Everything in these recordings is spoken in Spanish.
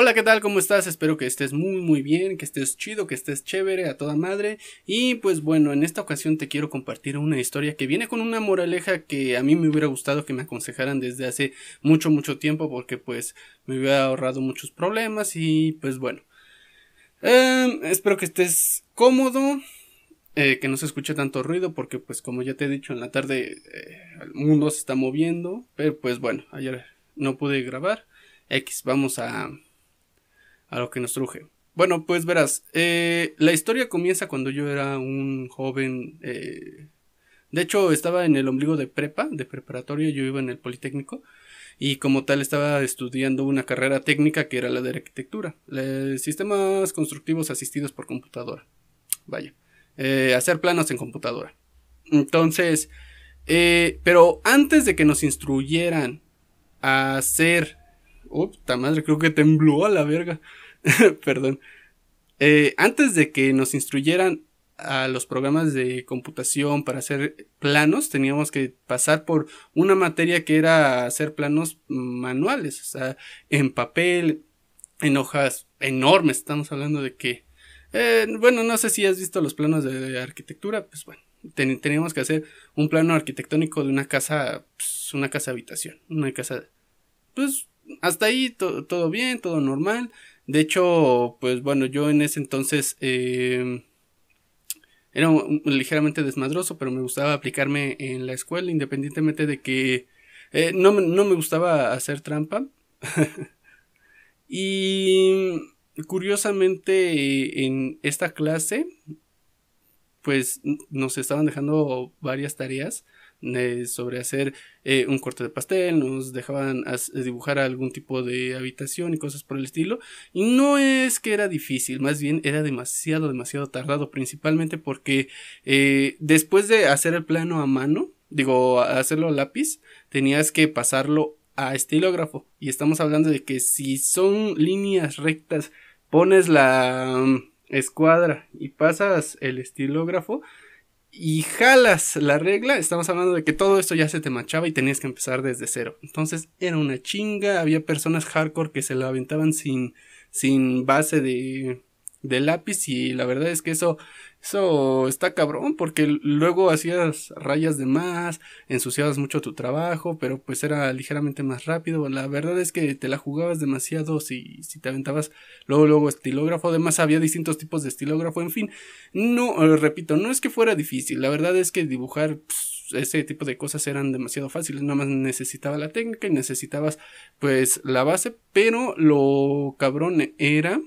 Hola, ¿qué tal? ¿Cómo estás? Espero que estés muy muy bien, que estés chido, que estés chévere a toda madre. Y pues bueno, en esta ocasión te quiero compartir una historia que viene con una moraleja que a mí me hubiera gustado que me aconsejaran desde hace mucho mucho tiempo porque pues me hubiera ahorrado muchos problemas y pues bueno. Em, espero que estés cómodo, eh, que no se escuche tanto ruido porque pues como ya te he dicho en la tarde eh, el mundo se está moviendo, pero pues bueno, ayer no pude grabar. X, vamos a a lo que nos truje. Bueno, pues verás, eh, la historia comienza cuando yo era un joven, eh, de hecho estaba en el ombligo de prepa, de preparatoria, yo iba en el Politécnico y como tal estaba estudiando una carrera técnica que era la de arquitectura, sistemas constructivos asistidos por computadora, vaya, eh, hacer planos en computadora. Entonces, pero antes de que nos instruyeran a hacer Puta madre, creo que tembló a la verga. Perdón. Eh, antes de que nos instruyeran a los programas de computación para hacer planos, teníamos que pasar por una materia que era hacer planos manuales, en papel, en hojas enormes. Estamos hablando de que, eh, bueno, no sé si has visto los planos de arquitectura, pues bueno, teníamos que hacer un plano arquitectónico de una casa, pues, una casa habitación, una casa, pues hasta ahí todo bien, todo normal. De hecho, pues bueno, yo en ese entonces eh, era ligeramente desmadroso, pero me gustaba aplicarme en la escuela, independientemente de que eh, no, no, me gustaba hacer trampa. y curiosamente en esta clase, pues nos estaban dejando varias tareas sobre hacer eh, un corte de pastel, nos dejaban dibujar algún tipo de habitación y cosas por el estilo. Y no es que era difícil, más bien era demasiado, demasiado tardado, principalmente porque eh, después de hacer el plano a mano, digo, hacerlo a lápiz, tenías que pasarlo a estilógrafo. Y estamos hablando de que si son líneas rectas, pones la mm, escuadra y pasas el estilógrafo, y jalas la regla, estamos hablando de que todo esto ya se te manchaba y tenías que empezar desde cero. Entonces era una chinga, había personas hardcore que se lo aventaban sin, sin base de, de lápiz y la verdad es que eso eso está cabrón porque luego hacías rayas de más, ensuciabas mucho tu trabajo, pero pues era ligeramente más rápido. La verdad es que te la jugabas demasiado si, si te aventabas luego, luego estilógrafo. Además había distintos tipos de estilógrafo. En fin, no, eh, repito, no es que fuera difícil. La verdad es que dibujar pues, ese tipo de cosas eran demasiado fáciles. Nada más necesitaba la técnica y necesitabas pues la base. Pero lo cabrón era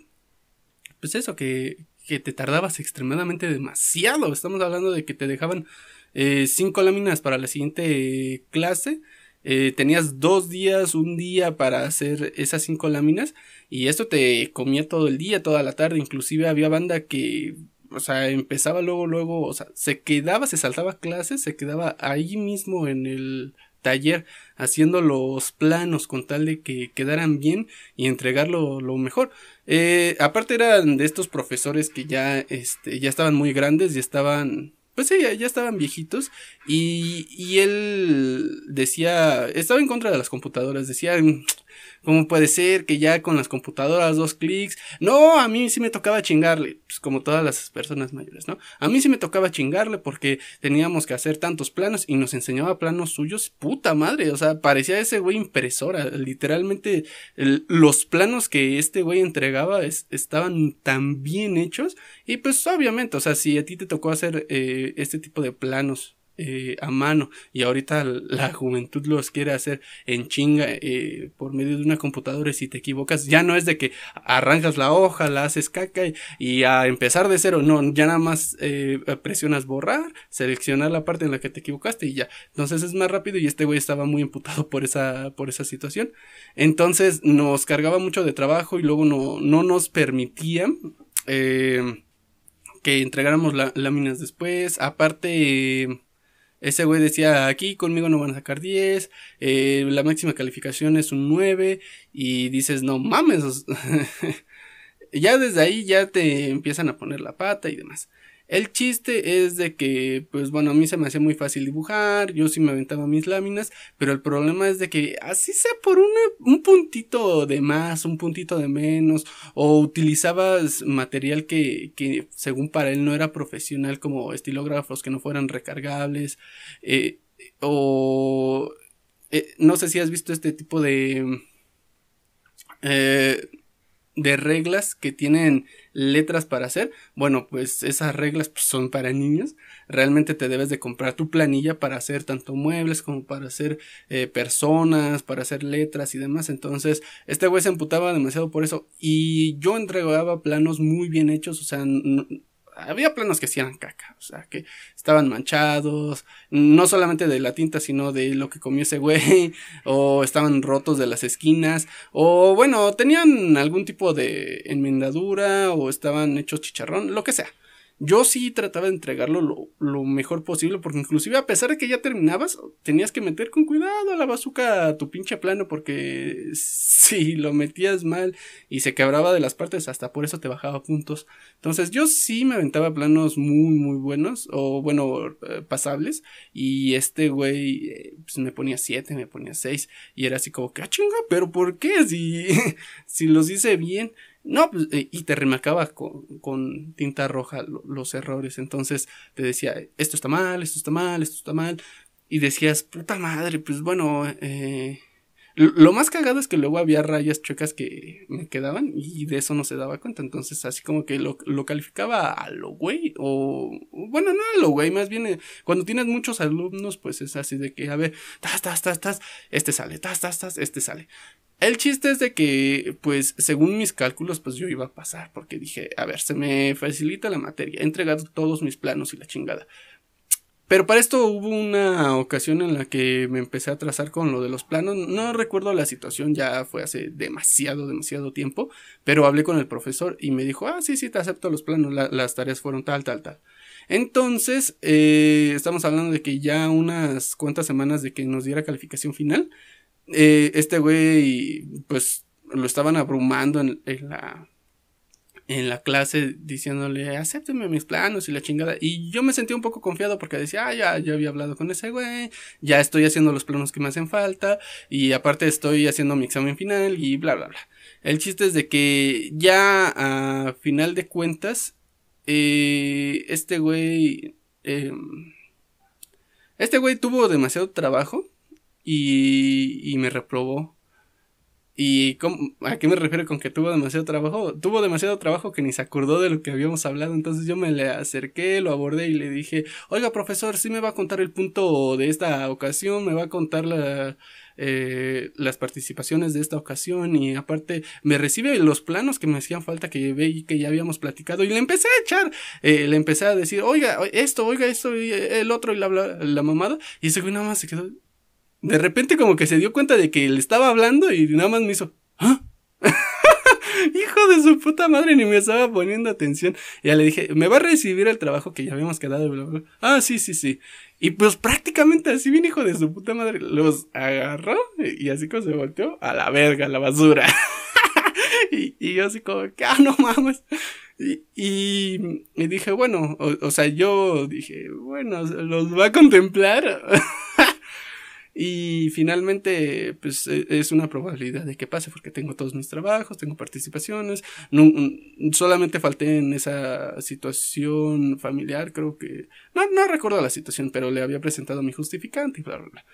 pues eso, que, que te tardabas extremadamente demasiado. Estamos hablando de que te dejaban eh, cinco láminas para la siguiente clase. Eh, tenías dos días, un día para hacer esas cinco láminas y esto te comía todo el día, toda la tarde, inclusive había banda que, o sea, empezaba luego, luego, o sea, se quedaba, se saltaba clases, se quedaba ahí mismo en el taller haciendo los planos con tal de que quedaran bien y entregarlo lo mejor. Eh, aparte eran de estos profesores que ya, este, ya estaban muy grandes y estaban, pues sí, ya estaban viejitos y, y él decía, estaba en contra de las computadoras, decía, ¿Cómo puede ser que ya con las computadoras dos clics? No, a mí sí me tocaba chingarle, pues como todas las personas mayores, ¿no? A mí sí me tocaba chingarle porque teníamos que hacer tantos planos y nos enseñaba planos suyos, puta madre, o sea, parecía ese güey impresora, literalmente los planos que este güey entregaba estaban tan bien hechos y pues obviamente, o sea, si a ti te tocó hacer eh, este tipo de planos eh, a mano y ahorita la juventud los quiere hacer en chinga eh, por medio de una computadora y si te equivocas ya no es de que arrancas la hoja, la haces caca y, a empezar de cero, no, ya nada más eh, presionas borrar, seleccionar la parte en la que te equivocaste y ya, entonces es más rápido y este güey estaba muy imputado por esa, por esa situación, entonces nos cargaba mucho de trabajo y luego no, no nos permitía que entregáramos láminas después, aparte ese güey decía, aquí conmigo no van a sacar 10, eh, la máxima calificación es un 9 y dices, no mames. ya desde ahí ya te empiezan a poner la pata y demás. El chiste es de que, pues bueno, a mí se me hacía muy fácil dibujar, yo sí me aventaba mis láminas, pero el problema es de que así sea por un puntito de más, un puntito de menos, o utilizabas material que, que según para él no era profesional como estilógrafos que no fueran recargables, eh, o eh, no sé si has visto este tipo de... Eh, de reglas que tienen letras para hacer, bueno, pues esas reglas pues, son para niños. Realmente te debes de comprar tu planilla para hacer tanto muebles como para hacer eh, personas, para hacer letras y demás. Entonces, este güey se emputaba demasiado por eso. Y yo entregaba planos muy bien hechos, o sea, había planos que hacían caca, o sea, que estaban manchados, no solamente de la tinta, sino de lo que comió ese güey, o estaban rotos de las esquinas, o bueno, tenían algún tipo de enmendadura, o estaban hechos chicharrón, lo que sea. Yo sí trataba de entregarlo lo, mejor posible, porque inclusive a pesar de que ya terminabas, tenías que meter con cuidado a la bazuca a tu pinche plano, porque si lo metías mal y se quebraba de las partes, hasta por eso te bajaba puntos. Entonces yo sí me aventaba planos muy, muy buenos, o bueno, eh, pasables, y este güey eh, pues me ponía 7, me ponía 6, y era así como que, ah, chinga, pero ¿por qué? Si, si los hice bien. No, pues, eh, y te remarcaba con, tinta roja los errores. Entonces te decía, esto está mal, esto está mal, esto está mal. Y decías, puta madre, pues bueno, eh, lo más cagado es que luego había rayas chuecas que me quedaban y de eso no se daba cuenta. Entonces, así como que lo, calificaba a lo güey. O, bueno, no a lo güey, más bien eh, cuando tienes muchos alumnos, pues es así de que, a ver, tas, tas, tas, tas, este sale, tas, tas, tas, este sale. El chiste es de que, pues, según mis cálculos, pues yo iba a pasar, porque dije, a ver, se me facilita la materia, entregado todos mis planos y la chingada. Pero para esto hubo una ocasión en la que me empecé a trazar con lo de los planos. No recuerdo la situación, ya fue hace demasiado, demasiado tiempo. Pero hablé con el profesor y me dijo, ah, sí, sí, te acepto los planos, las tareas fueron tal, tal, tal. Entonces, eh, estamos hablando de que ya unas cuantas semanas de que nos diera calificación final, eh, este güey, pues lo estaban abrumando en, la en la clase diciéndole, acépteme mis planos y la chingada. Y yo me sentí un poco confiado porque decía, ah, ya, ya había hablado con ese güey, ya estoy haciendo los planos que me hacen falta, y aparte estoy haciendo mi examen final y bla, bla, bla. El chiste es de que ya a final de cuentas, eh, este güey, em, este güey tuvo demasiado trabajo y, y me reprobó. ¿Y a qué me refiero con que tuvo demasiado trabajo? Tuvo demasiado trabajo que ni se acordó de lo que habíamos hablado. Entonces yo me le acerqué, lo abordé y le dije, oiga profesor, sí me va a contar el punto de esta ocasión, me va a contar eh, las participaciones de esta ocasión y aparte me recibe los planos que me hacían falta que ve que ya habíamos platicado y le empecé a echar, eh, le empecé a decir, oiga, esto, oiga, esto, y el otro y la, la mamada y ese güey nada más se quedó de repente como que se dio cuenta de que le estaba hablando y nada más me hizo, ¿ah? Hijo de su puta madre, ni me estaba poniendo atención. Y ya le dije, ¿me va a recibir el trabajo que ya habíamos quedado? Ah, sí, sí, sí. Y pues prácticamente así bien, hijo de su puta madre, los agarró y así como se volteó a la verga, a la basura. y, yo así como, que, ah, no mames. Y, y, dije, bueno, o, o, sea, yo dije, bueno, los va a contemplar. Y finalmente, pues e, es una probabilidad de que pase porque tengo todos mis trabajos, tengo participaciones. Mm, solamente falté en esa situación familiar, creo que... No, no recuerdo la situación, pero le había presentado mi justificante y bla, bla, bla.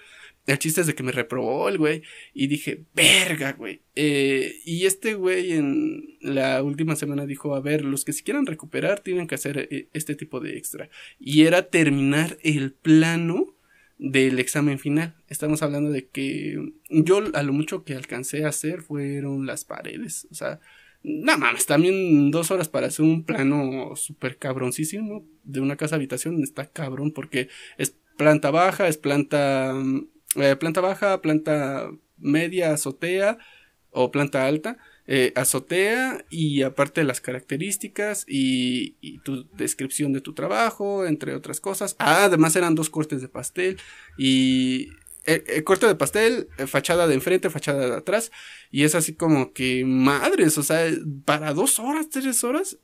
El chiste es de que me reprobó el güey y dije, verga, güey. Eh, y este güey en la última semana dijo, a ver, los que se quieran recuperar tienen que hacer eh, este tipo de extra. Y era terminar el plano del examen final. Estamos hablando de que yo a lo mucho que alcancé a hacer fueron las paredes. O sea, no mames, también dos horas para hacer un plano súper cabroncísimo de una casa habitación está cabrón porque es planta baja, es planta, eh, planta baja, planta media, azotea o planta alta. Eh, azotea y aparte las características y, tu descripción de tu trabajo, entre otras cosas. Ah, además eran dos cortes de pastel y el, eh, eh, corte de pastel, fachada de enfrente, fachada de atrás y es así como que madres, o sea, para dos horas, tres horas.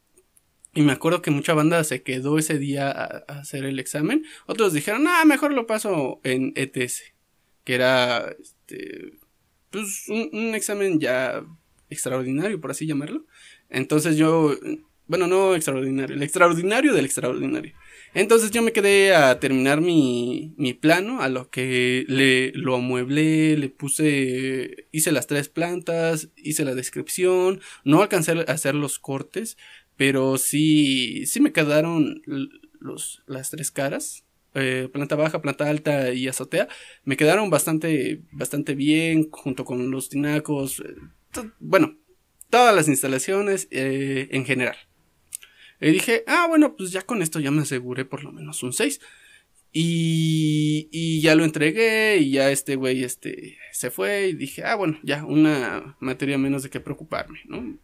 Y me acuerdo que mucha banda se quedó ese día a, hacer el examen. Otros dijeron, ah, mejor lo paso en ETS. Que era, este, pues, un, examen ya extraordinario, por así llamarlo. Entonces yo, bueno, no extraordinario, el extraordinario del extraordinario. Entonces yo me quedé a terminar mi, mi plano, a lo que le lo amueblé, le puse, hice las tres plantas, hice la descripción, no alcancé a hacer los cortes, pero sí, sí me quedaron los, las tres caras. Eh, planta baja, planta alta y azotea. Me quedaron bastante, bastante bien junto con los tinacos. Bueno, todas las instalaciones eh, en general. Y dije, ah, bueno, pues ya con esto ya me aseguré por lo menos un 6. Y, y ya lo entregué y ya este güey este, se fue y dije, ah, bueno, ya una materia menos de qué preocuparme, ¿no?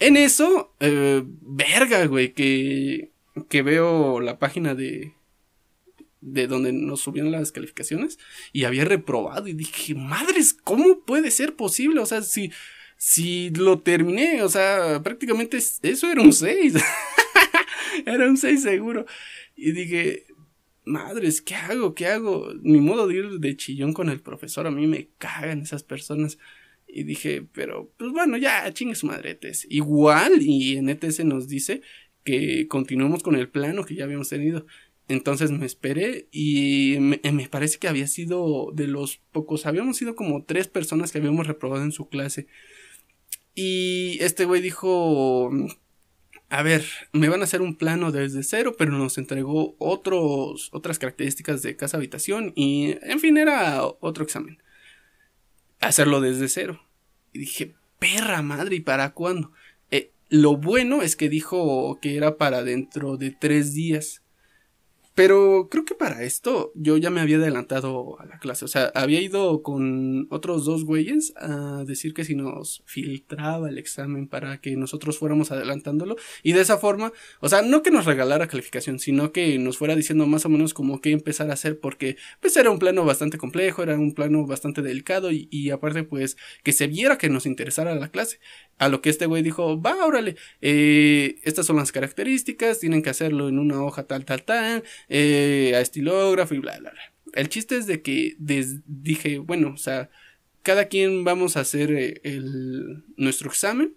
En eso, eh, verga, güey, que, que veo la página de, de donde nos subieron las calificaciones y había reprobado y dije, madres, ¿cómo puede ser posible? O sea, si, si lo terminé, o sea, prácticamente eso era un 6. era un 6 seguro. Y dije, madres, ¿qué hago? ¿Qué hago? Mi modo de ir de chillón con el profesor, a mí me cagan esas personas. Y dije, pero pues bueno, ya chingue su madre ETS. Igual, y en ETS nos dice que continuemos con el plano que ya habíamos tenido. Entonces me esperé y me, me, parece que había sido de los pocos, habíamos sido como tres personas que habíamos reprobado en su clase. Y este güey dijo, a ver, me van a hacer un plano desde cero, pero nos entregó otros, otras características de casa habitación y, en fin, era otro examen hacerlo desde cero. Y dije, perra madre, ¿y para cuándo? Eh, lo bueno es que dijo que era para dentro de tres días. Pero creo que para esto yo ya me había adelantado a la clase. O sea, había ido con otros dos güeyes a decir que si nos filtraba el examen para que nosotros fuéramos adelantándolo. Y de esa forma, o sea, no que nos regalara calificación, sino que nos fuera diciendo más o menos como qué empezar a hacer. Porque pues era un plano bastante complejo, era un plano bastante delicado y, aparte pues que se viera que nos interesara la clase. A lo que este güey dijo, va, órale, eh, estas son las características, tienen que hacerlo en una hoja tal, tal, tal, eh, a estilógrafo y bla, bla, bla. El chiste es de que dije, bueno, o sea, cada quien vamos a hacer eh, el, nuestro examen.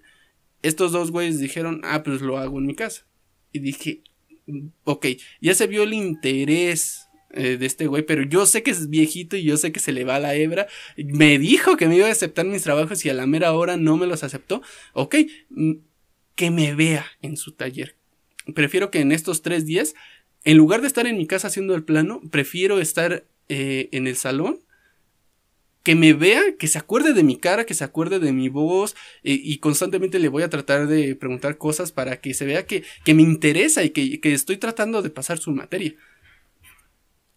Estos dos güeyes dijeron, ah, pues lo hago en mi casa. Y dije, ok, ya se vio el interés eh, de este güey, pero yo sé que es viejito y yo sé que se le va la hebra. Me dijo que me iba a aceptar mis trabajos y a la mera hora no me los aceptó. Ok, mm, que me vea en su taller. Prefiero que en estos tres días, en lugar de estar en mi casa haciendo el plano, prefiero estar eh, en el salón. Que me vea, que se acuerde de mi cara, que se acuerde de mi voz eh, y constantemente le voy a tratar de preguntar cosas para que se vea que, que me interesa y que, que estoy tratando de pasar su materia.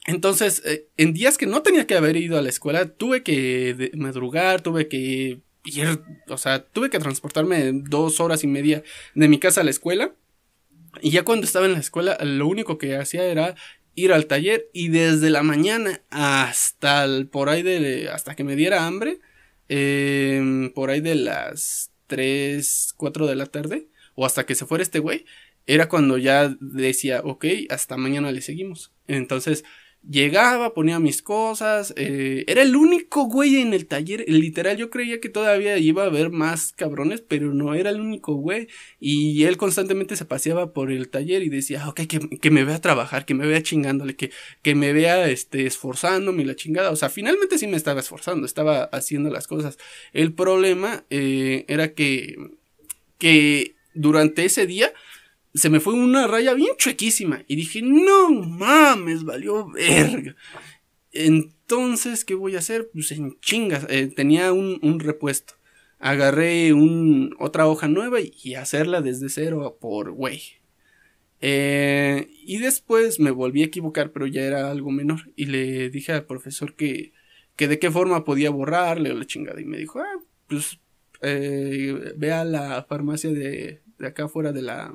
Entonces, eh, en días que no tenía que haber ido a la escuela, tuve que madrugar, tuve que ir, o sea, tuve que transportarme dos horas y media de mi casa a la escuela. Y ya cuando estaba en la escuela, lo único que hacía era ir al taller y desde la mañana hasta el, por ahí de, hasta que me diera hambre, em, por ahí de las 3, 4 de la tarde, o hasta que se fuera este güey, era cuando ya decía, ok, hasta mañana le seguimos. Entonces, Llegaba, ponía mis cosas. Eh, era el único güey en el taller. Literal, yo creía que todavía iba a haber más cabrones, pero no era el único güey. Y él constantemente se paseaba por el taller y decía, ok, que, que me vea trabajar, que me vea chingándole, que, que me vea este, esforzándome la chingada. O sea, finalmente sí me estaba esforzando, estaba haciendo las cosas. El problema eh, era que, que durante ese día se me fue una raya bien chuequísima. Y dije, no mames, valió verga. Entonces, ¿qué voy a hacer? Pues en chingas. Eh, tenía un, repuesto. Agarré un, otra hoja nueva y, hacerla desde cero por güey. Eh, y después me volví a equivocar, pero ya era algo menor. Y le dije al profesor que, que de qué forma podía borrarle o la chingada. Y me dijo, ah, pues eh, ve a la farmacia de, de acá fuera de la,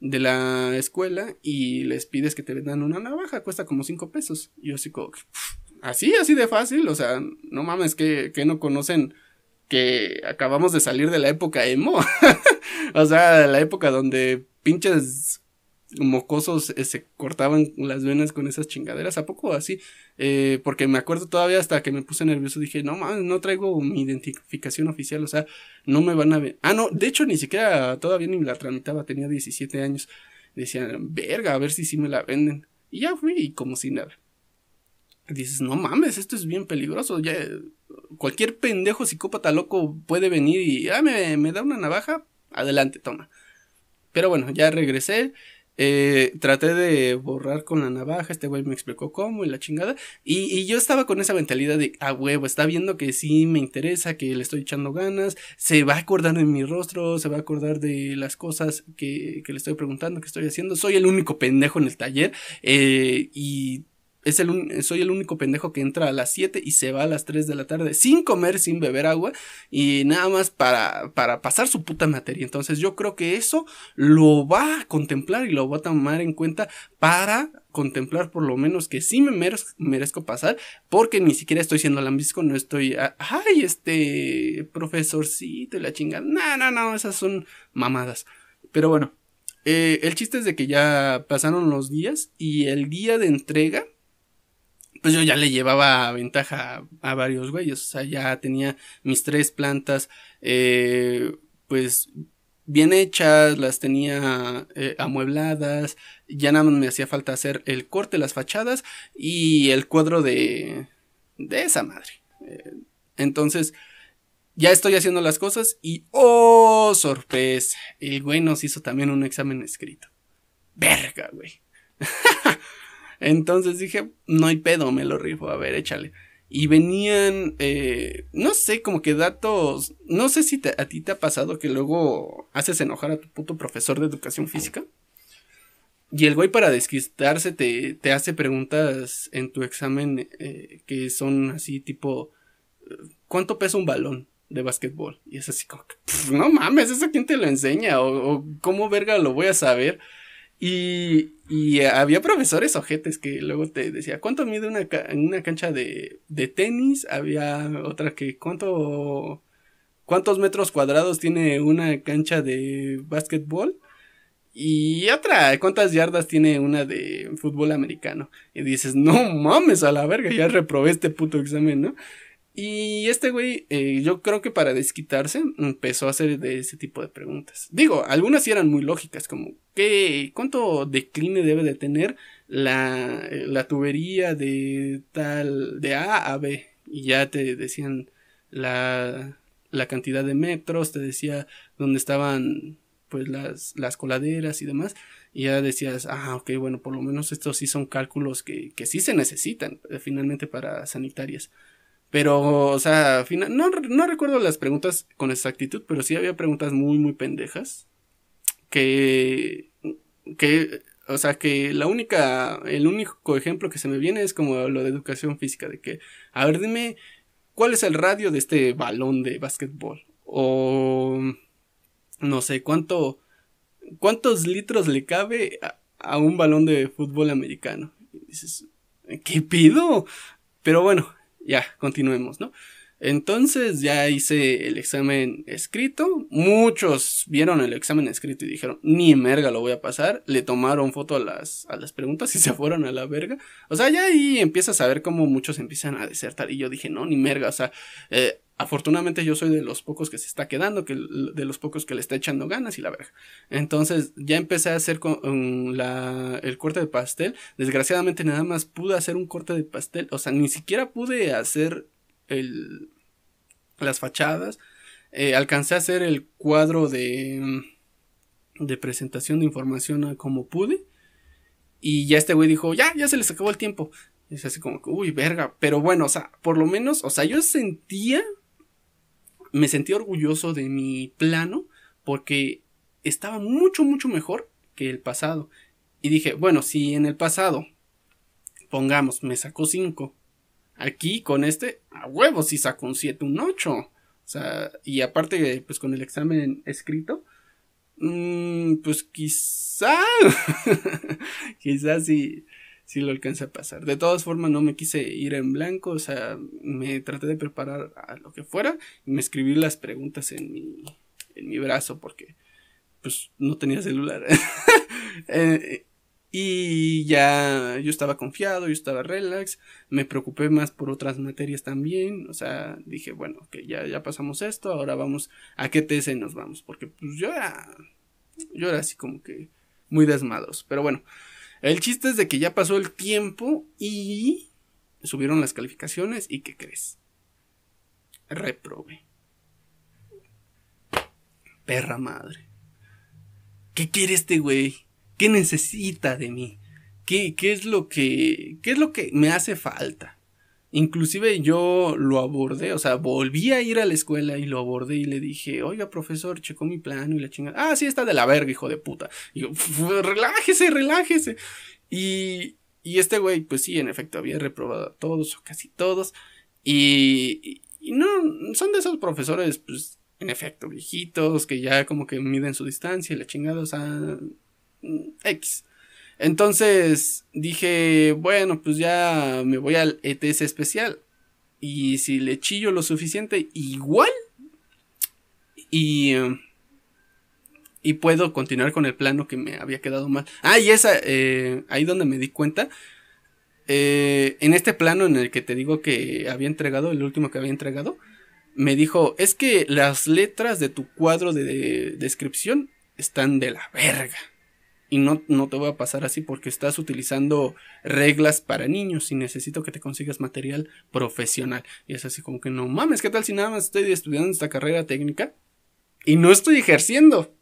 de la escuela y les pides que te vendan una navaja, cuesta como 5 pesos. Y yo así como, así, así de fácil, o sea, no mames, que, que no conocen que acabamos de salir de la época emo. o sea, la época donde pinches mocosos eh, se cortaban las venas con esas chingaderas. ¿A poco así? Eh, porque me acuerdo todavía hasta que me puse nervioso. Dije, no mames, no traigo mi identificación oficial. O sea, no me van a ver. Ah, no, de hecho ni siquiera todavía ni la tramitaba. Tenía 17 años. Decían, verga, a ver si sí me la venden. Y ya fui y como si nada. Dices, no mames, esto es bien peligroso. Ya, cualquier pendejo psicópata loco puede venir y, ah, me, me da una navaja. Adelante, toma. Pero bueno, ya regresé. Eh, traté de borrar con la navaja, este güey me explicó cómo y la chingada. Y, yo estaba con esa mentalidad de, a huevo, está viendo que sí me interesa, que le estoy echando ganas, se va a acordar de mi rostro, se va a acordar de las cosas que, que le estoy preguntando, que estoy haciendo. Soy el único pendejo en el taller eh, y es el, soy el único pendejo que entra a las 7 y se va a las 3 de la tarde sin comer, sin beber agua y nada más para, para pasar su puta materia. Entonces yo creo que eso lo va a contemplar y lo va a tomar en cuenta para contemplar por lo menos que sí me merezco, pasar porque ni siquiera estoy siendo lambisco, no estoy, ay, este profesorcito y la chingada. No, no, no, esas son mamadas. Pero bueno, eh, el chiste es de que ya pasaron los días y el día de entrega pues yo ya le llevaba ventaja a, varios güeyes, o sea, ya tenía mis tres plantas, eh, pues bien hechas, las tenía eh, amuebladas, ya nada más me hacía falta hacer el corte, las fachadas y el cuadro de, de esa madre. Eh, entonces, ya estoy haciendo las cosas y, oh, sorpresa, el güey nos hizo también un examen escrito. Verga, güey. Entonces dije, no hay pedo, me lo rifo, a ver, échale. Y venían, eh, no sé, como que datos, no sé si a ti te ha pasado que luego haces enojar a tu puto profesor de educación física. Y el güey para desquistarse te, te hace preguntas en tu examen eh, que son así tipo, ¿cuánto pesa un balón de básquetbol? Y es así como que, no mames, ¿eso quién te lo enseña? O cómo verga lo voy a saber. Y, y había profesores ojetes que luego te decía, ¿cuánto mide una, una cancha de, de tenis? Había otra que, ¿cuánto, ¿cuántos metros cuadrados tiene una cancha de básquetbol? Y otra, ¿cuántas yardas tiene una de fútbol americano? Y dices, no mames a la verga, ya reprobé este puto examen, ¿no? Y este güey, eh, yo creo que para desquitarse, empezó a hacer de ese tipo de preguntas. Digo, algunas sí eran muy lógicas, como, ¿qué, ¿cuánto decline debe de tener la, la tubería de tal, de A a B? Y ya te decían la, la cantidad de metros, te decía dónde estaban pues las, las coladeras y demás, y ya decías, ah, ok, bueno, por lo menos estos sí son cálculos que, que sí se necesitan eh, finalmente para sanitarias. Pero, o sea, final, no, no recuerdo las preguntas con exactitud, pero sí había preguntas muy, muy pendejas. Que, que, o sea, que la única, el único ejemplo que se me viene es como lo de educación física, de que, a ver, dime, ¿cuál es el radio de este balón de básquetbol? O, no sé, ¿cuánto, cuántos litros le cabe a, a un balón de fútbol americano? Y dices, ¿qué pido? Pero bueno, ya, continuemos, ¿no? Entonces ya hice el examen escrito. Muchos vieron el examen escrito y dijeron, ni merga lo voy a pasar. Le tomaron foto a las, a las preguntas y se fueron a la verga. O sea, ya ahí empiezas a ver cómo muchos empiezan a desertar. Y yo dije, no, ni merga. O sea, eh, afortunadamente yo soy de los pocos que se está quedando, que de los pocos que le está echando ganas y la verga. Entonces ya empecé a hacer con, la, el corte de pastel. Desgraciadamente nada más pude hacer un corte de pastel. O sea, ni siquiera pude hacer el, las fachadas. Eh, alcancé a hacer el cuadro de, de presentación de información como pude. Y ya este güey dijo, ya, ya se les acabó el tiempo. Es así como, uy, verga. Pero bueno, o sea, por lo menos, o sea, yo sentía me sentí orgulloso de mi plano porque estaba mucho, mucho mejor que el pasado. Y dije, bueno, si en el pasado, pongamos, me sacó 5, aquí con este, a huevo, si saco un 7, un 8. O sea, y aparte, pues con el examen escrito, mmm, pues quizá, quizá sí, sí lo alcancé a pasar. De todas formas, no me quise ir en blanco, o sea, me traté de preparar a lo que fuera y me escribí las preguntas en mi, en mi brazo porque, pues no tenía celular. Eh, y ya yo estaba confiado, yo estaba relax, me preocupé más por otras materias también, o sea, dije, bueno, que ya, ya pasamos esto, ahora vamos a qué TS nos vamos, porque pues yo era, yo era así como que muy desmadros, pero bueno, el chiste es de que ya pasó el tiempo y subieron las calificaciones y ¿qué crees? Reprobé. Perra madre. ¿Qué quiere este güey? ¿Qué necesita de mí? ¿Qué, qué es lo que, qué es lo que me hace falta? Inclusive yo lo abordé, o sea, volví a ir a la escuela y lo abordé y le dije, oiga, profesor, checó mi plano y la chingada. Ah, sí, está de la verga, hijo de puta. Y yo, relájese, relájese. Y, y este güey, pues sí, en efecto, había reprobado a todos o casi todos. Y, y, no, son de esos profesores, pues, en efecto, viejitos, que ya como que miden su distancia y la chingada, o sea, X. Entonces dije, bueno, pues ya me voy al ETS especial. Y si le chillo lo suficiente, igual. Y. Y puedo continuar con el plano que me había quedado mal. Ah, y esa, eh, ahí donde me di cuenta. Eh, en este plano en el que te digo que había entregado, el último que había entregado, me dijo, es que las letras de tu cuadro de descripción están de la verga. Y no, no te voy a pasar así porque estás utilizando reglas para niños y necesito que te consigas material profesional. Y es así como que no mames, ¿qué tal si nada más estoy estudiando esta carrera técnica y no estoy ejerciendo?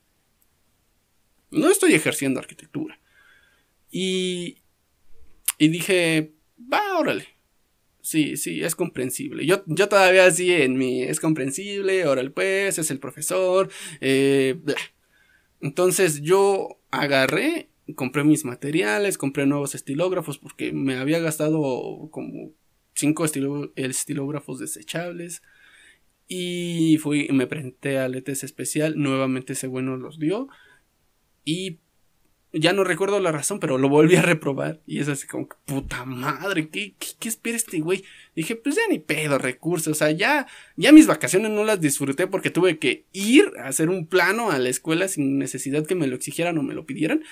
No estoy ejerciendo arquitectura. Y, y dije, va, órale. Sí, sí, es comprensible. Yo, yo todavía así en mi, es comprensible, órale pues, es el profesor, eh, bla. Entonces yo agarré, compré mis materiales, compré nuevos estilógrafos porque me había gastado como cinco estilógrafos desechables. Y fui, me presenté al ETS especial, nuevamente ese bueno los dio. Y ya no recuerdo la razón, pero lo volví a reprobar. Y es así como puta madre, ¿qué, qué, espera este güey? Dije, pues ya ni pedo, recursos. O sea, ya, ya mis vacaciones no las disfruté porque tuve que ir a hacer un plano a la escuela sin necesidad que me lo exigieran o me lo pidieran.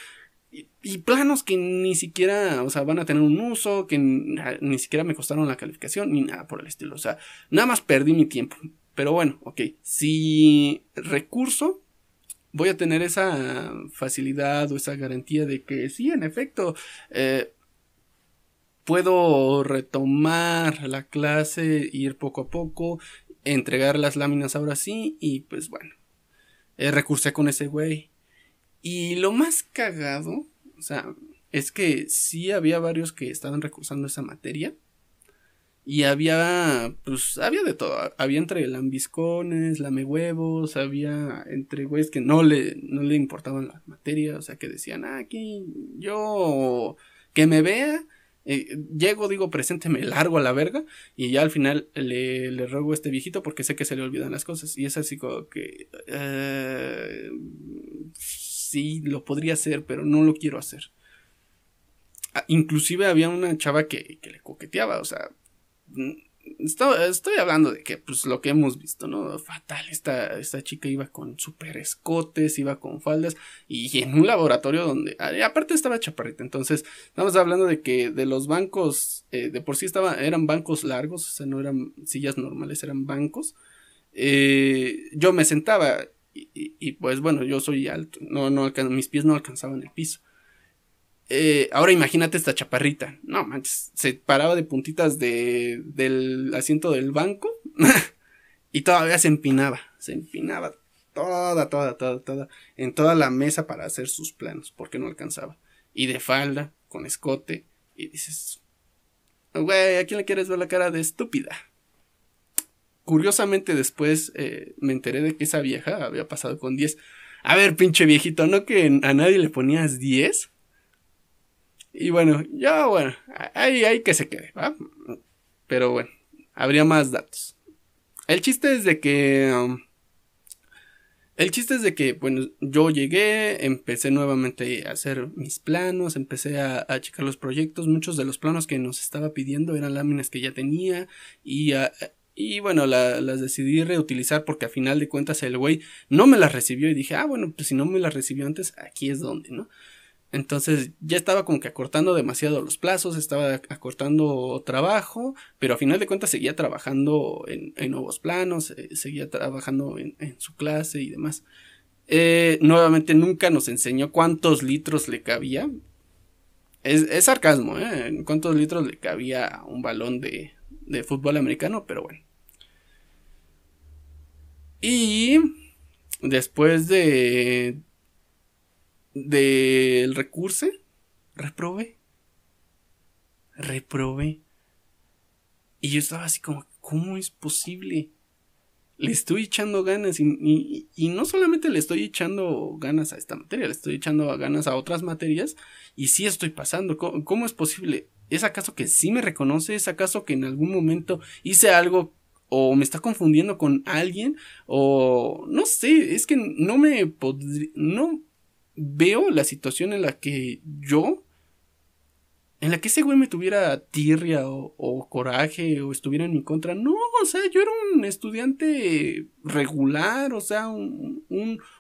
Y, planos que ni siquiera, o sea, van a tener un uso, que ni siquiera me costaron la calificación, ni nada por el estilo. O sea, nada más perdí mi tiempo. Pero bueno, ok. Si recurso voy a tener esa facilidad o esa garantía de que sí, en efecto, eh, puedo retomar la clase, ir poco a poco, entregar las láminas ahora sí y pues bueno, eh, recursé con ese güey. Y lo más cagado, o sea, es que sí había varios que estaban recursando esa materia. Y había, pues, había de todo. Había entre lambiscones, huevos, había entre güeyes que no le, no le importaban la materia, o sea, que decían, ah, aquí yo, que me vea, eh, llego, digo, presente, me largo a la verga, y ya al final le, le ruego a este viejito porque sé que se le olvidan las cosas. Y es así como que, eh, sí, lo podría hacer, pero no lo quiero hacer. Ah, inclusive había una chava que, que le coqueteaba, o sea, Estoy, hablando de que, pues, lo que hemos visto, ¿no? Fatal. Esta, esta chica iba con super escotes, iba con faldas y en un laboratorio donde, ah, aparte estaba chaparrita. Entonces, estamos hablando de que de los bancos, eh, de por sí eran bancos largos, o sea, no eran sillas normales, eran bancos. Eh, yo me sentaba y, y, pues, bueno, yo soy alto, no, no, mis pies no alcanzaban el piso. Eh, ahora imagínate esta chaparrita. No manches, se paraba de puntitas de, del asiento del banco y todavía se empinaba. Se empinaba toda, toda, toda, toda, en toda la mesa para hacer sus planos, porque no alcanzaba. Y de falda, con escote, y dices, güey, ¿a quién le quieres ver la cara de estúpida? Curiosamente después eh, me enteré de que esa vieja había pasado con 10. A ver, pinche viejito, ¿no que a nadie le ponías 10? Y bueno, ya bueno, ahí, ahí que se quede, ¿va? Pero bueno, habría más datos. El chiste es de que... Um, el chiste es de que, bueno, yo llegué, empecé nuevamente a hacer mis planos, empecé a, a, checar los proyectos. Muchos de los planos que nos estaba pidiendo eran láminas que ya tenía. Y Y bueno, las decidí reutilizar porque a final de cuentas el güey no me las recibió y dije, ah, bueno, pues si no me las recibió antes, aquí es donde, ¿no? Entonces ya estaba como que acortando demasiado los plazos, estaba acortando trabajo, pero a final de cuentas seguía trabajando en, nuevos planos, eh, seguía trabajando en, su clase y demás. Eh, nuevamente nunca nos enseñó cuántos litros le cabía. Es, sarcasmo, ¿eh? Cuántos litros le cabía un balón de, de fútbol americano, pero bueno. Y después de del recurso, reprobé. Reprobé. Y yo estaba así como, ¿cómo es posible? Le estoy echando ganas y, y, no solamente le estoy echando ganas a esta materia, le estoy echando ganas a otras materias y sí estoy pasando. ¿Cómo, es posible? ¿Es acaso que sí me reconoce? ¿Es acaso que en algún momento hice algo o me está confundiendo con alguien? O no sé, es que no me podría... No veo la situación en la que yo, en la que ese güey me tuviera tirria o, coraje o estuviera en mi contra. No, o sea, yo era un estudiante regular, o sea, un,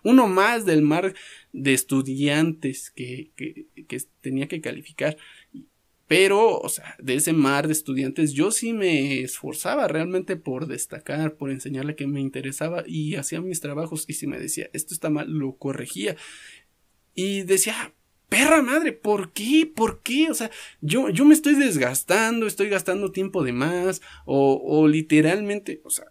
uno más del mar de estudiantes que, que, que tenía que calificar. Pero, o sea, de ese mar de estudiantes yo sí me esforzaba realmente por destacar, por enseñarle que me interesaba y hacía mis trabajos y si me decía esto está mal, lo corregía. Y decía, perra madre, ¿por qué? ¿Por qué? O sea, yo, yo me estoy desgastando, estoy gastando tiempo de más, o, o literalmente, o sea,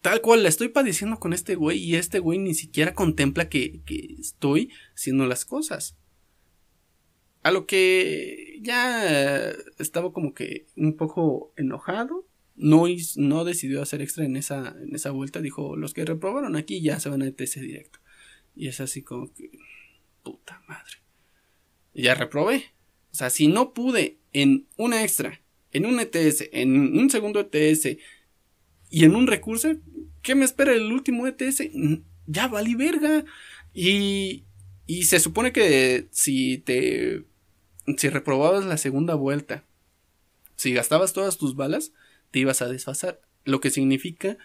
tal cual la estoy padeciendo con este güey y este güey ni siquiera contempla que, que estoy haciendo las cosas. A lo que ya estaba como que un poco enojado. No, no decidió hacer extra en esa, en esa vuelta. Dijo, los que reprobaron aquí ya se van a ETS directo. Y es así como que puta madre. Ya reprobé. O sea, si no pude en una extra, en un ETS, en un segundo ETS y en un recurso, ¿qué me espera el último ETS? Ya valí verga. Y, y se supone que si te. Si reprobabas la segunda vuelta, si gastabas todas tus balas, te ibas a desfasar. Lo que significa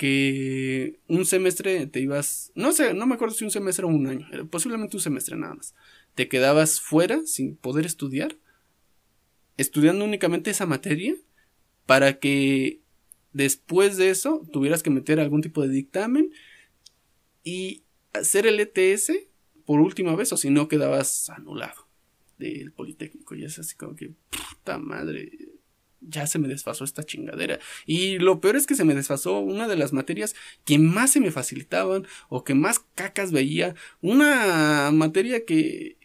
que un semestre te ibas, no sé, no me acuerdo si un semestre o un año, posiblemente un semestre nada más, te quedabas fuera sin poder estudiar, estudiando únicamente esa materia, para que después de eso tuvieras que meter algún tipo de dictamen y hacer el ETS por última vez, o si no quedabas anulado del Politécnico. Y es así como que, puta madre, ya se me desfasó esta chingadera. Y lo peor es que se me desfasó una de las materias que más se me facilitaban o que más cacas veía. Una materia que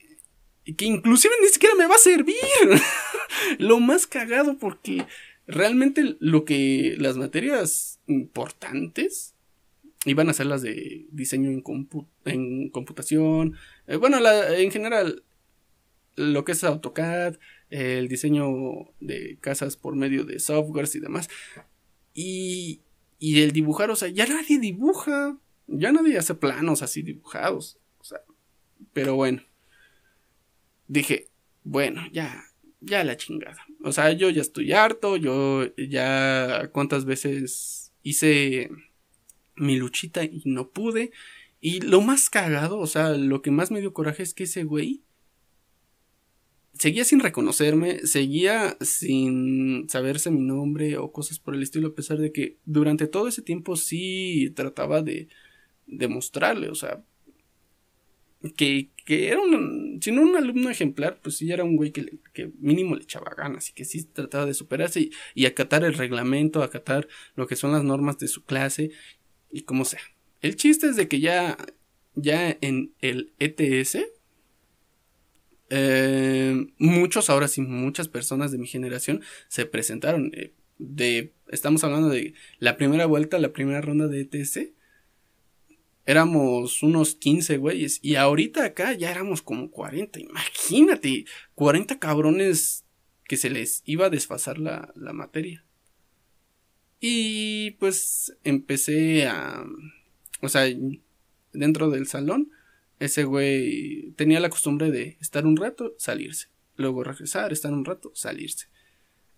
que inclusive ni siquiera me va a servir. lo más cagado porque realmente lo que las materias importantes iban a ser las de diseño en, en computación, eh, bueno, en general lo que es AutoCAD, el diseño de casas por medio de softwares y demás. Y, y el dibujar, o sea, ya nadie dibuja, ya nadie hace planos así dibujados. O sea, pero bueno, dije, bueno, ya, ya la chingada. O sea, yo ya estoy harto, yo ya cuántas veces hice mi luchita y no pude. Y lo más cagado, o sea, lo que más me dio coraje es que ese güey seguía sin reconocerme, seguía sin saberse mi nombre o cosas por el estilo, a pesar de que durante todo ese tiempo sí trataba de demostrarle, o sea, que, que era un, si no un alumno ejemplar, pues sí era un güey que, mínimo le echaba ganas y que sí trataba de superarse y, y acatar el reglamento, acatar lo que son las normas de su clase y como sea. El chiste es de que ya, ya en el ETS, eh, muchos, ahora sí, muchas personas de mi generación se presentaron. Eh, de, estamos hablando de la primera vuelta, la primera ronda de ETS. Éramos unos 15 güeyes. Y ahorita acá ya éramos como 40. Imagínate, 40 cabrones que se les iba a desfasar la, la materia. Y pues empecé a... O sea, dentro del salón ese güey tenía la costumbre de estar un rato, salirse. Luego regresar, estar un rato, salirse.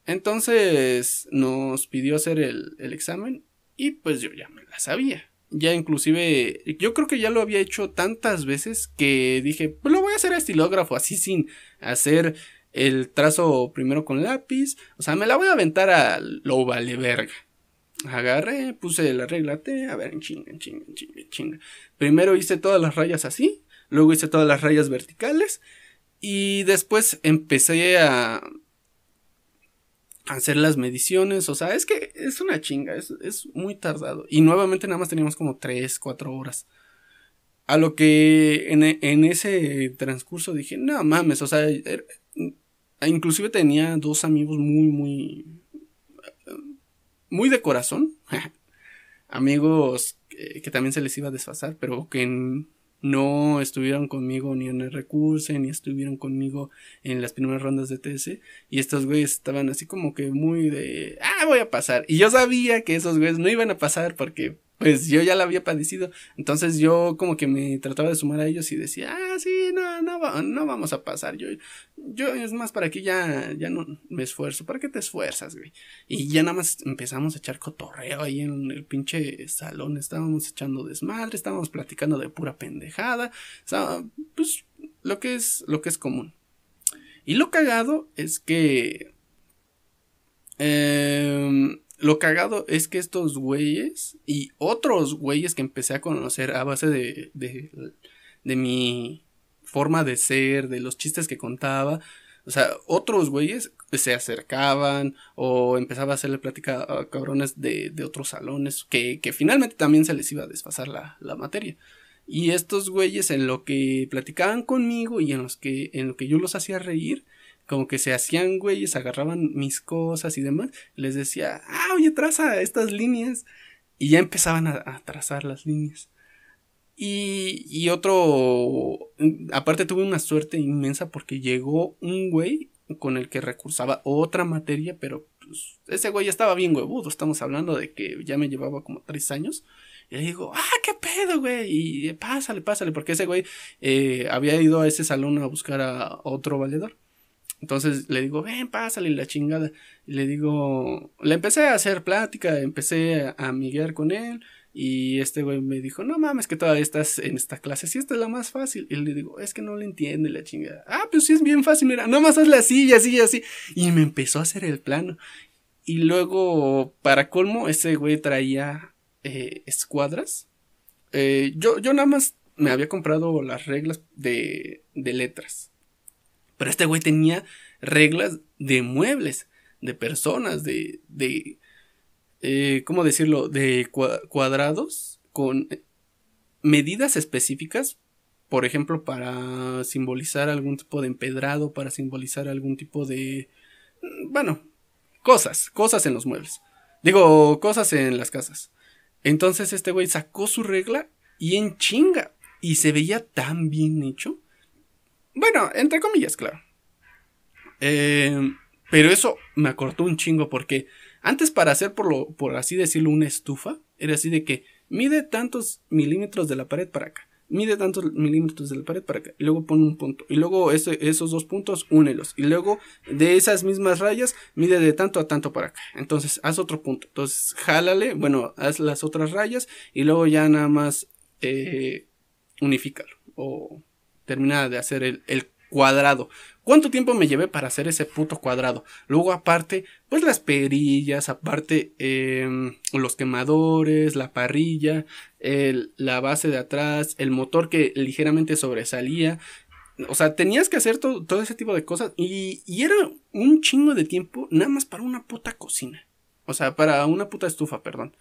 Entonces nos pidió hacer el, examen y pues yo ya me la sabía. Ya inclusive, yo creo que ya lo había hecho tantas veces que dije, pues lo voy a hacer a estilógrafo, así sin hacer el trazo primero con lápiz. O sea, me la voy a aventar a lo vale verga. Agarré, puse la regla T, a ver, en chinga, en chinga, en chinga, en chinga. Primero hice todas las rayas así, luego hice todas las rayas verticales y después empecé a hacer las mediciones, o sea, es que es una chinga, es, es muy tardado. Y nuevamente nada más teníamos como 3, 4 horas. A lo que en, en, ese transcurso dije, no mames, o sea, er, inclusive tenía dos amigos muy, muy, muy de corazón. amigos que, también se les iba a desfasar, pero que no estuvieron conmigo ni en el recurso, ni estuvieron conmigo en las primeras rondas de TS. Y estos güeyes estaban así como que muy de, ah, voy a pasar. Y yo sabía que esos güeyes no iban a pasar porque pues yo ya la había padecido. Entonces yo como que me trataba de sumar a ellos y decía, ah, sí, no, no, no vamos a pasar. Yo, yo, es más, para que ya, ya no me esfuerzo. ¿Para qué te esfuerzas, güey? Y ya nada más empezamos a echar cotorreo ahí en el pinche salón. Estábamos echando desmadre, estábamos platicando de pura pendejada. O sea, pues lo que es, lo que es común. Y lo cagado es que... Eh, lo cagado es que estos güeyes y otros güeyes que empecé a conocer a base de, de, mi forma de ser, de los chistes que contaba, o sea, otros güeyes se acercaban o empezaba a hacerle plática a cabrones de, de otros salones que, que, finalmente también se les iba a desfasar la, la, materia. Y estos güeyes en lo que platicaban conmigo y en los que, en lo que yo los hacía reír, como que se hacían güeyes, agarraban mis cosas y demás, les decía, ah, oye, traza estas líneas. Y ya empezaban a, trazar las líneas. Y, y, otro, aparte tuve una suerte inmensa porque llegó un güey con el que recursaba otra materia, pero pues, ese güey ya estaba bien huevudo, estamos hablando de que ya me llevaba como tres años. Y le digo, ah, qué pedo, güey. Y pásale, pásale, porque ese güey eh, había ido a ese salón a buscar a otro valedor. Entonces le digo, ven, pásale la chingada. Y le digo, le empecé a hacer plática, empecé a amiguear con él. Y este güey me dijo, no mames, que todavía estás en esta clase, si esta es la más fácil. Y le digo, es que no le entiende la chingada. Ah, pues sí es bien fácil, mira, nomás hazle así y así y así. Y me empezó a hacer el plano. Y luego, para colmo, ese güey traía eh, escuadras. Eh, yo, yo nada más me había comprado las reglas de, de letras. Pero este güey tenía reglas de muebles, de personas, de, de, eh, ¿cómo decirlo? De cuadrados con medidas específicas, por ejemplo, para simbolizar algún tipo de empedrado, para simbolizar algún tipo de, mm, bueno, cosas, cosas en los muebles. Digo, cosas en las casas. Entonces este güey sacó su regla y en chinga. Y se veía tan bien hecho bueno, entre comillas, claro. Eh, pero eso me acortó un chingo porque antes para hacer por lo, por así decirlo, una estufa, era así de que mide tantos milímetros de la pared para acá, mide tantos milímetros de la pared para acá, y luego pone un punto, y luego esos dos puntos únelos, y luego de esas mismas rayas mide de tanto a tanto para acá, entonces haz otro punto, entonces jálale, bueno, haz las otras rayas, y luego ya nada más eh, unifícalo, o termina de hacer el, cuadrado. ¿Cuánto tiempo me llevé para hacer ese puto cuadrado? Luego aparte, pues las perillas, aparte em, los quemadores, la parrilla, la base de atrás, el motor que ligeramente sobresalía. O sea, tenías que hacer todo, ese tipo de cosas y, y era un chingo de tiempo nada más para una puta cocina. O sea, para una puta estufa, perdón.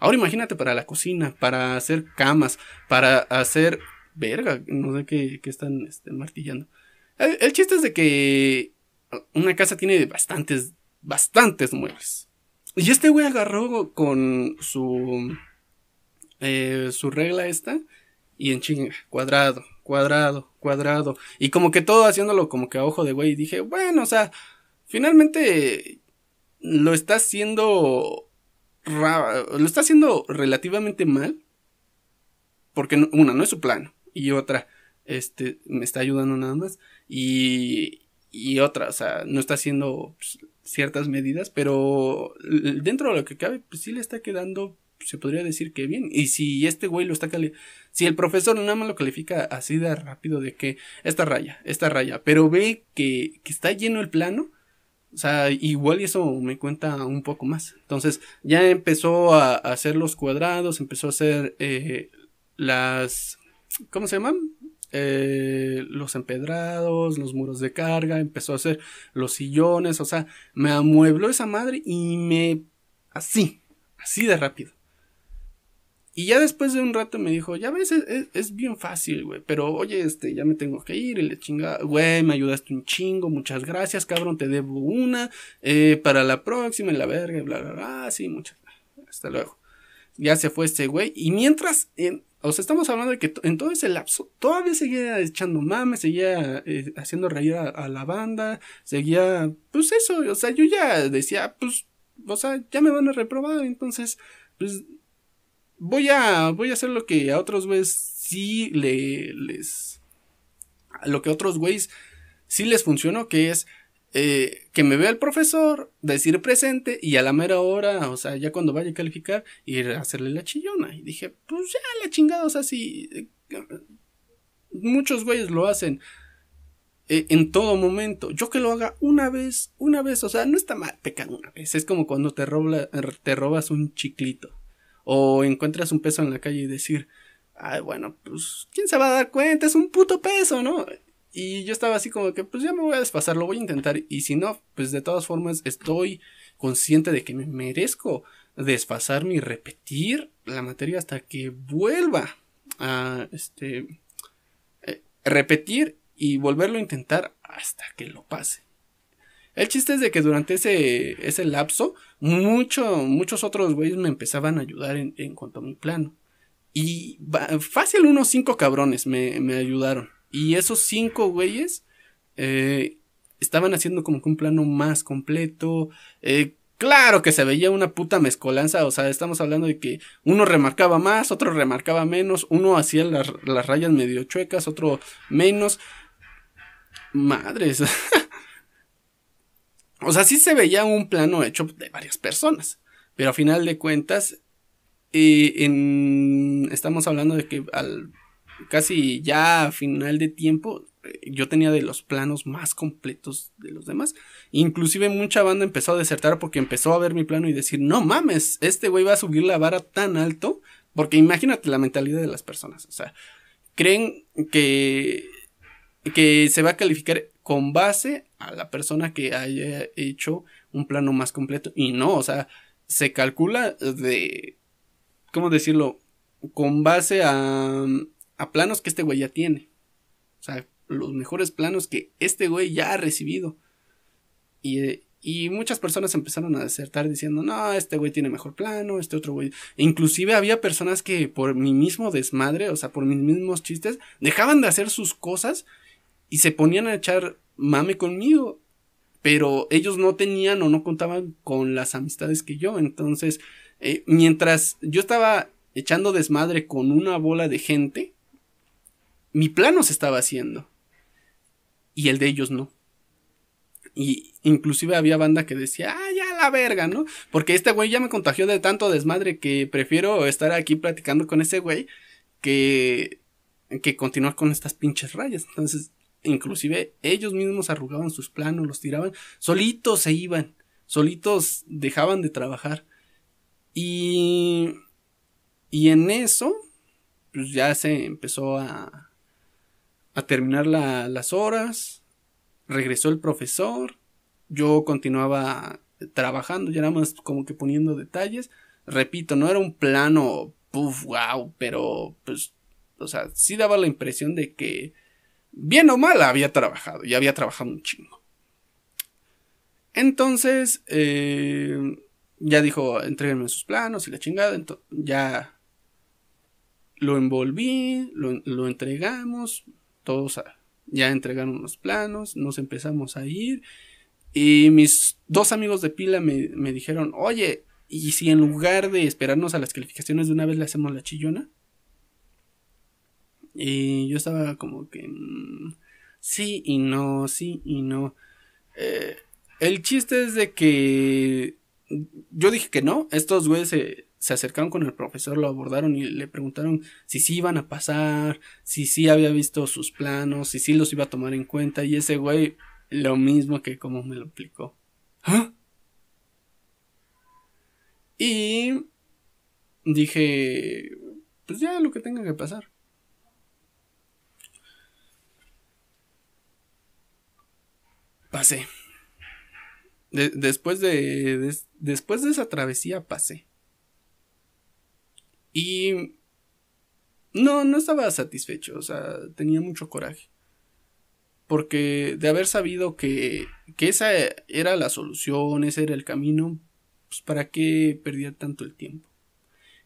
Ahora imagínate para la cocina, para hacer camas, para hacer verga, no sé qué, están martillando. El, chiste es de que una casa tiene bastantes, bastantes muebles. Y este güey agarró con su, eh, su regla esta y en chinga, cuadrado, cuadrado, cuadrado. Y como que todo haciéndolo como que a ojo de güey. Y dije, bueno, o sea, finalmente lo está haciendo, lo está haciendo relativamente mal. Porque una, no es su plano y otra, este, me está ayudando nada más. Y, y otra, o sea, no está haciendo, pues, ciertas medidas, pero dentro de lo que cabe, pues sí le está quedando, se podría decir que bien. Y si este güey lo está cali si el profesor nada más lo califica así de rápido de que esta raya, esta raya, pero ve que, que está lleno el plano, o sea, igual y eso me cuenta un poco más. Entonces, ya empezó a, hacer los cuadrados, empezó a hacer eh, las. ¿Cómo se llaman? Eh, los empedrados, los muros de carga, empezó a hacer los sillones, o sea, me amuebló esa madre y me... así, así de rápido. Y ya después de un rato me dijo, ya ves, es, bien fácil, güey, pero oye, este, ya me tengo que ir y le chinga, güey, me ayudaste un chingo, muchas gracias, cabrón, te debo una, eh, para la próxima, en la verga, bla, bla, bla, sí, muchas, hasta luego. Ya se fue este güey, y mientras, en, o sea, estamos hablando de que en todo ese lapso todavía seguía echando mames, seguía eh, haciendo reír a, la banda, seguía, pues eso, o sea, yo ya decía, pues, o sea, ya me van a reprobar, entonces, pues, voy a, voy a hacer lo que a otros güeyes sí le, les, lo que a otros güeyes sí les funcionó, que es, eh, que me vea el profesor, decir presente y a la mera hora, o sea, ya cuando vaya a calificar, ir a hacerle la chillona. Y dije, pues ya la chingada, o sea, sí. Eh, muchos güeyes lo hacen eh, en todo momento. Yo que lo haga una vez, una vez, o sea, no está mal pecar una vez. Es como cuando te, roba, te robas un chiclito o encuentras un peso en la calle y decir, ay, bueno, pues, ¿quién se va a dar cuenta? Es un puto peso, ¿no? Y yo estaba así como que, pues ya me voy a desfasar, lo voy a intentar. Y si no, pues de todas formas estoy consciente de que me merezco desfasarme y repetir la materia hasta que vuelva a este eh, repetir y volverlo a intentar hasta que lo pase. El chiste es de que durante ese, ese lapso, mucho, muchos otros güeyes me empezaban a ayudar en, cuanto a mi plano. Y fácil unos cinco cabrones me, me ayudaron. Y esos cinco güeyes eh, estaban haciendo como que un plano más completo. Eh, claro que se veía una puta mezcolanza. O sea, estamos hablando de que uno remarcaba más, otro remarcaba menos. Uno hacía las, las rayas medio chuecas, otro menos. Madres. o sea, sí se veía un plano hecho de varias personas. Pero a final de cuentas, eh, estamos hablando de que al casi ya a final de tiempo, eh, yo tenía de los planos más completos de los demás. Inclusive mucha banda empezó a desertar porque empezó a ver mi plano y decir, no mames, este güey va a subir la vara tan alto. Porque imagínate la mentalidad de las personas. O sea, creen que, que se va a calificar con base a la persona que haya hecho un plano más completo. Y no, o sea, se calcula de, ¿cómo decirlo? Con base a, a planos que este güey ya tiene. O sea, los mejores planos que este güey ya ha recibido. Y, y muchas personas empezaron a desertar diciendo, no, este güey tiene mejor plano, este otro güey. E inclusive había personas que por mi mismo desmadre, o sea, por mis mismos chistes, dejaban de hacer sus cosas y se ponían a echar mame conmigo. Pero ellos no tenían o no contaban con las amistades que yo. Entonces, eh, mientras yo estaba echando desmadre con una bola de gente, mi plano se estaba haciendo. Y el de ellos no. Y inclusive había banda que decía, ah, ya la verga, ¿no? Porque este güey ya me contagió de tanto desmadre que prefiero estar aquí platicando con ese güey que, que continuar con estas pinches rayas. Entonces, inclusive ellos mismos arrugaban sus planos, los tiraban, solitos se iban, solitos dejaban de trabajar. Y, y en eso, pues ya se empezó a, a terminar las horas, regresó el profesor, yo continuaba trabajando, ya nada más como que poniendo detalles. Repito, no era un plano, puff, wow, pero pues, o sea, sí daba la impresión de que, bien o mal, había trabajado, y había trabajado un chingo. Entonces, eh, ya dijo, entréguenme sus planos y la chingada, ya lo envolví, lo, lo entregamos, todos ya entregaron los planos, nos empezamos a ir y mis dos amigos de pila me, dijeron, oye, ¿y si en lugar de esperarnos a las calificaciones de una vez le hacemos la chillona? Y yo estaba como que... Mm, sí y no, sí y no. Eh, El chiste es de que yo dije que no, estos güeyes se, se acercaron con el profesor, lo abordaron y le preguntaron si sí iban a pasar, si sí había visto sus planos, si sí los iba a tomar en cuenta y ese güey lo mismo que como me lo explicó. ¿Ah? Y dije, pues ya lo que tenga que pasar. Pasé. después de, después de esa travesía pasé. Y no, no estaba satisfecho, o sea, tenía mucho coraje. Porque de haber sabido que, que esa era la solución, ese era el camino, pues para qué perdía tanto el tiempo.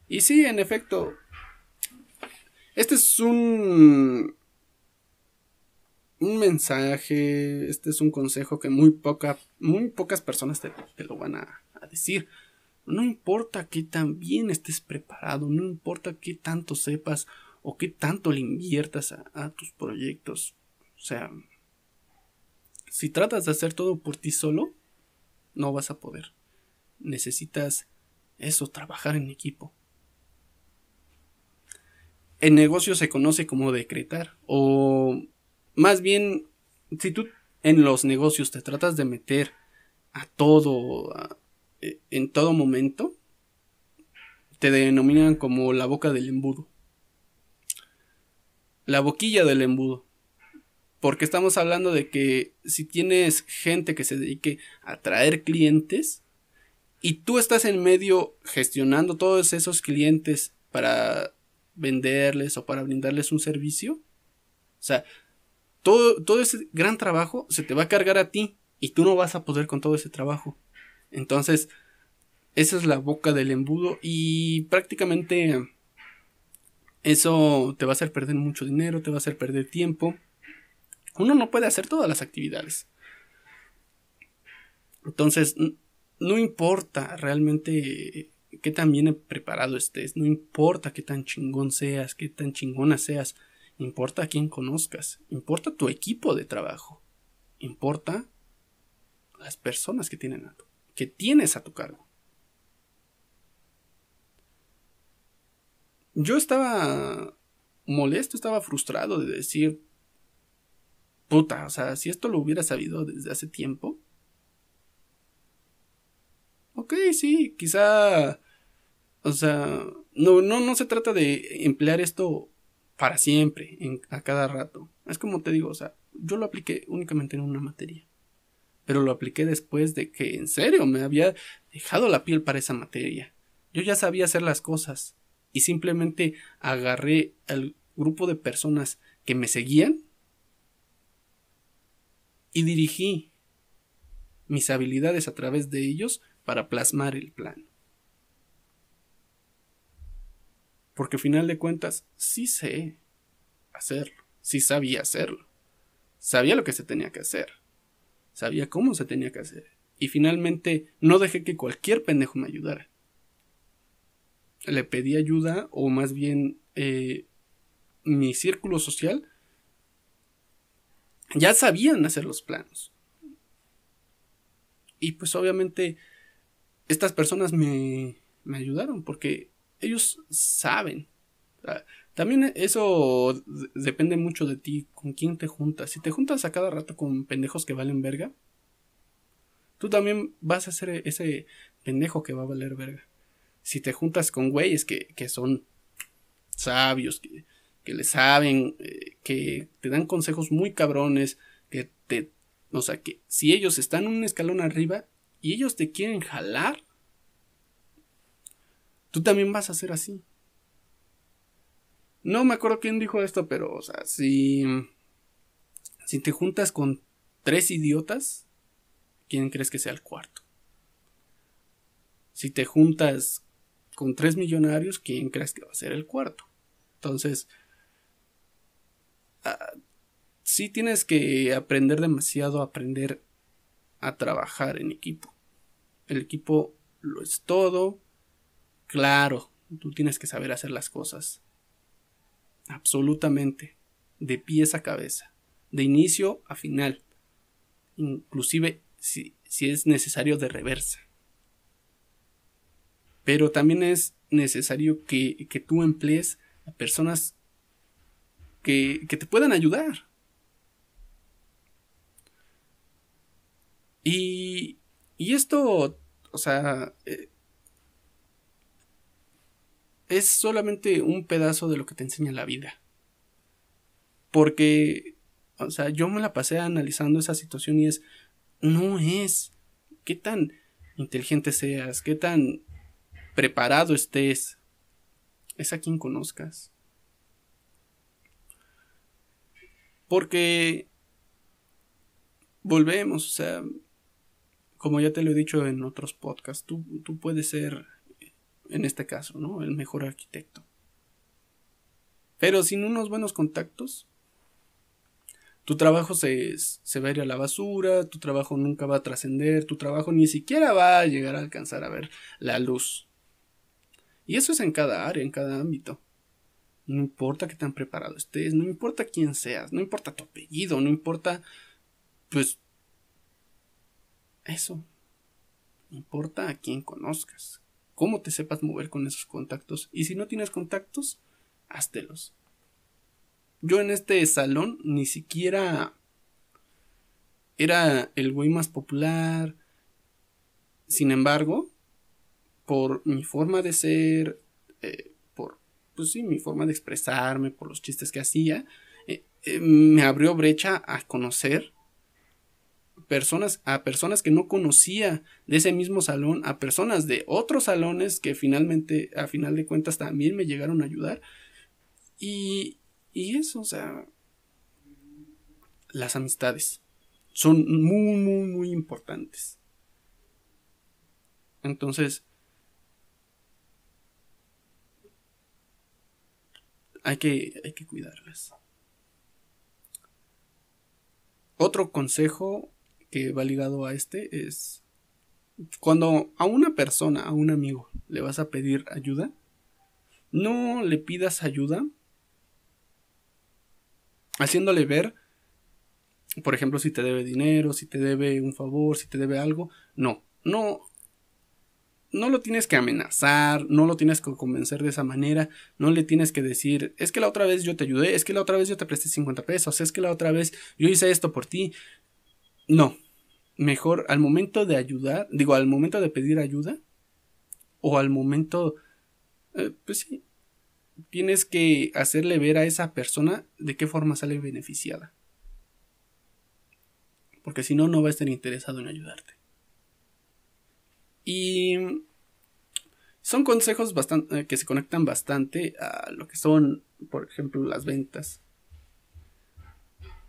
Y sí, en efecto, este es un un mensaje, este es un consejo que muy muy pocas personas te, lo van a, decir. No importa qué tan bien estés preparado, no importa qué tanto sepas o qué tanto le inviertas a, tus proyectos. O sea, si tratas de hacer todo por ti solo, no vas a poder. Necesitas eso, trabajar en equipo. En negocio se conoce como decretar o más bien si tú en los negocios te tratas de meter a todo eh, en todo momento, te denominan como la boca del embudo. La boquilla del embudo. Porque estamos hablando de que si tienes gente que se dedique a traer clientes y tú estás en medio gestionando todos esos clientes para venderles o para brindarles un servicio, o sea, todo, todo ese gran trabajo se te va a cargar a ti y tú no vas a poder con todo ese trabajo. Entonces, esa es la boca del embudo y prácticamente eso te va a hacer perder mucho dinero, te va a hacer perder tiempo. Uno no puede hacer todas las actividades. Entonces, no importa realmente qué tan bien preparado estés, no importa qué tan chingón seas, qué tan chingona seas, importa a quién conozcas, importa tu equipo de trabajo, importa las personas que, tienen a tu, que tienes a tu cargo. Yo estaba molesto, estaba frustrado de decir, puta, o sea, si esto lo hubiera sabido desde hace tiempo. Ok, sí, quizá, o sea, no, no, no se trata de emplear esto para siempre, a cada rato. Es como te digo, o sea, yo lo apliqué únicamente en una materia. Pero lo apliqué después de que en serio me había dejado la piel para esa materia. Yo ya sabía hacer las cosas y simplemente agarré al grupo de personas que me seguían y dirigí mis habilidades a través de ellos para plasmar el plan. Porque al final de cuentas, sí sé hacerlo, sí sabía hacerlo. Sabía lo que se tenía que hacer. Sabía cómo se tenía que hacer. Y finalmente no dejé que cualquier pendejo me ayudara. Le pedí ayuda, o más bien eh, mi círculo social ya sabían hacer los planos. Y pues obviamente estas personas me, me ayudaron porque ellos saben. También eso depende mucho de ti, con quién te juntas. Si te juntas a cada rato con pendejos que valen verga, tú también vas a ser ese pendejo que va a valer verga. Si te juntas con güeyes que, que son sabios, que, que le saben, eh, que te dan consejos muy cabrones, que te... O sea, que si ellos están un escalón arriba y ellos te quieren jalar, tú también vas a ser así. No me acuerdo quién dijo esto, pero, o sea, si, si te juntas con tres idiotas, ¿quién crees que sea el cuarto? Si te juntas con tres millonarios, ¿quién crees que va a ser el cuarto? Entonces, ah, sí tienes que aprender demasiado, aprender a trabajar en equipo. El equipo lo es todo, Claro, tú tienes que saber hacer las cosas. Absolutamente. De pies a cabeza. De inicio a final. Inclusive si, si es necesario de reversa. Pero también es necesario que, que tú emplees a personas que, que te puedan ayudar. Y, y esto, o sea, eh, es solamente un pedazo de lo que te enseña la vida. Porque, o sea, yo me la pasé analizando esa situación y es, no es, qué tan inteligente seas, qué tan preparado estés, es a quien conozcas. Porque volvemos, o sea, como ya te lo he dicho en otros podcasts, tú, tú puedes ser, en este caso, ¿no? El mejor arquitecto. Pero sin unos buenos contactos, tu trabajo se, se, va a ir a la basura, tu trabajo nunca va a trascender, tu trabajo ni siquiera va a llegar a alcanzar a ver la luz. Y eso es en cada área, en cada ámbito. No importa qué tan preparado estés, no importa quién seas, no importa tu apellido, no importa, pues, eso. Importa a quién conozcas, cómo te sepas mover con esos contactos. Y si no tienes contactos, háztelos. Yo en este salón ni siquiera era el güey más popular. Sin embargo, por mi forma de ser, eh, por, pues sí, mi forma de expresarme, por los chistes que hacía, eh, eh, me abrió brecha a conocer personas, a personas que no conocía de ese mismo salón, a personas de otros salones que finalmente, a final de cuentas, también me llegaron a ayudar. Y, y eso, o sea, las amistades son muy, muy, muy importantes. Entonces, hay que, hay que cuidarlas. Otro consejo que va ligado a este es cuando a una persona, a un amigo, le vas a pedir ayuda, no le pidas ayuda haciéndole ver, por ejemplo, si te debe dinero, si te debe un favor, si te debe algo, no, no, no lo tienes que amenazar, no lo tienes que convencer de esa manera, no le tienes que decir, es que la otra vez yo te ayudé, es que la otra vez yo te presté 50 pesos, es que la otra vez yo hice esto por ti. No, mejor al momento de ayudar, digo, al momento de pedir ayuda, o al momento, eh, pues sí, tienes que hacerle ver a esa persona de qué forma sale beneficiada. Porque si no, no va a estar interesado en ayudarte. Y son consejos bastante, eh, que se conectan bastante a lo que son, por ejemplo, las ventas.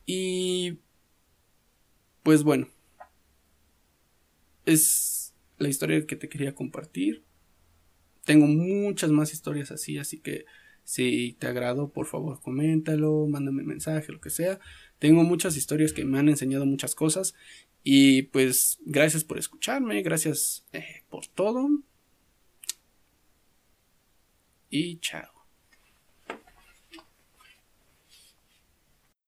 Y pues bueno, es la historia que te quería compartir. Tengo muchas más historias así, así que si te agrado, por favor, coméntalo, mándame un mensaje, lo que sea. Tengo muchas historias que me han enseñado muchas cosas. Y pues gracias por escucharme, gracias eh, por todo. Y chao.